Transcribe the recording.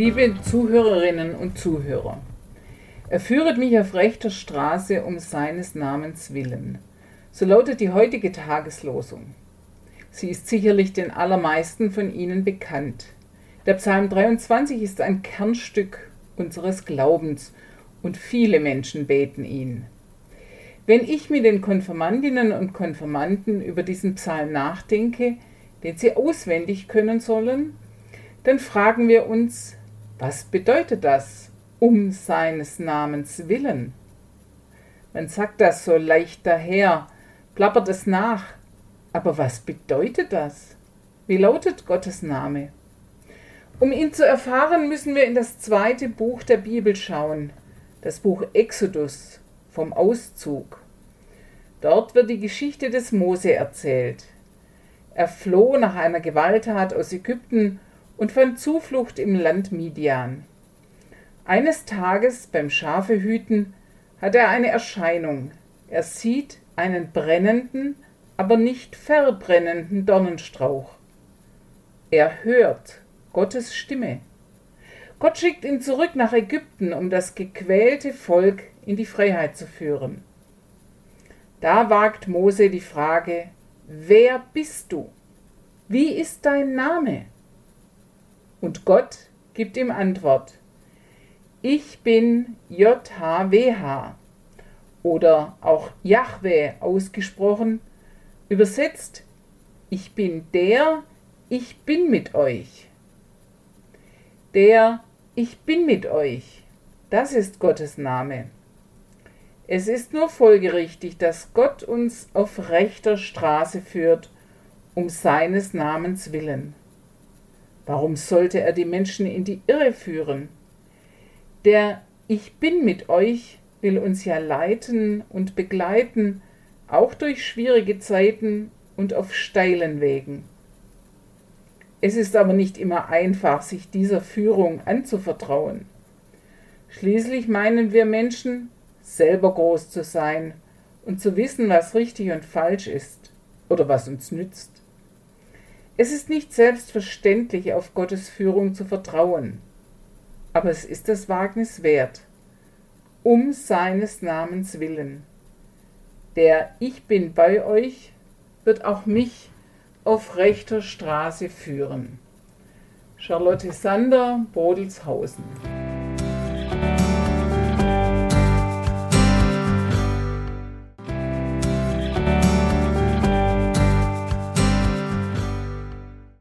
Liebe Zuhörerinnen und Zuhörer, er führet mich auf rechter Straße um seines Namens willen. So lautet die heutige Tageslosung. Sie ist sicherlich den allermeisten von Ihnen bekannt. Der Psalm 23 ist ein Kernstück unseres Glaubens und viele Menschen beten ihn. Wenn ich mit den Konfirmandinnen und Konfirmanden über diesen Psalm nachdenke, den sie auswendig können sollen, dann fragen wir uns, was bedeutet das um seines Namens willen? Man sagt das so leicht daher, plappert es nach, aber was bedeutet das? Wie lautet Gottes Name? Um ihn zu erfahren, müssen wir in das zweite Buch der Bibel schauen, das Buch Exodus vom Auszug. Dort wird die Geschichte des Mose erzählt. Er floh nach einer Gewalttat aus Ägypten und fand Zuflucht im Land Midian. Eines Tages beim Schafehüten hat er eine Erscheinung. Er sieht einen brennenden, aber nicht verbrennenden Dornenstrauch. Er hört Gottes Stimme. Gott schickt ihn zurück nach Ägypten, um das gequälte Volk in die Freiheit zu führen. Da wagt Mose die Frage, wer bist du? Wie ist dein Name? Und Gott gibt ihm Antwort, ich bin JHWH oder auch Yahweh ausgesprochen, übersetzt, ich bin der, ich bin mit euch. Der, ich bin mit euch, das ist Gottes Name. Es ist nur folgerichtig, dass Gott uns auf rechter Straße führt, um seines Namens willen. Warum sollte er die Menschen in die Irre führen? Der Ich bin mit euch will uns ja leiten und begleiten, auch durch schwierige Zeiten und auf steilen Wegen. Es ist aber nicht immer einfach, sich dieser Führung anzuvertrauen. Schließlich meinen wir Menschen, selber groß zu sein und zu wissen, was richtig und falsch ist oder was uns nützt. Es ist nicht selbstverständlich, auf Gottes Führung zu vertrauen, aber es ist das Wagnis wert, um seines Namens willen. Der Ich bin bei euch wird auch mich auf rechter Straße führen. Charlotte Sander, Bodelshausen.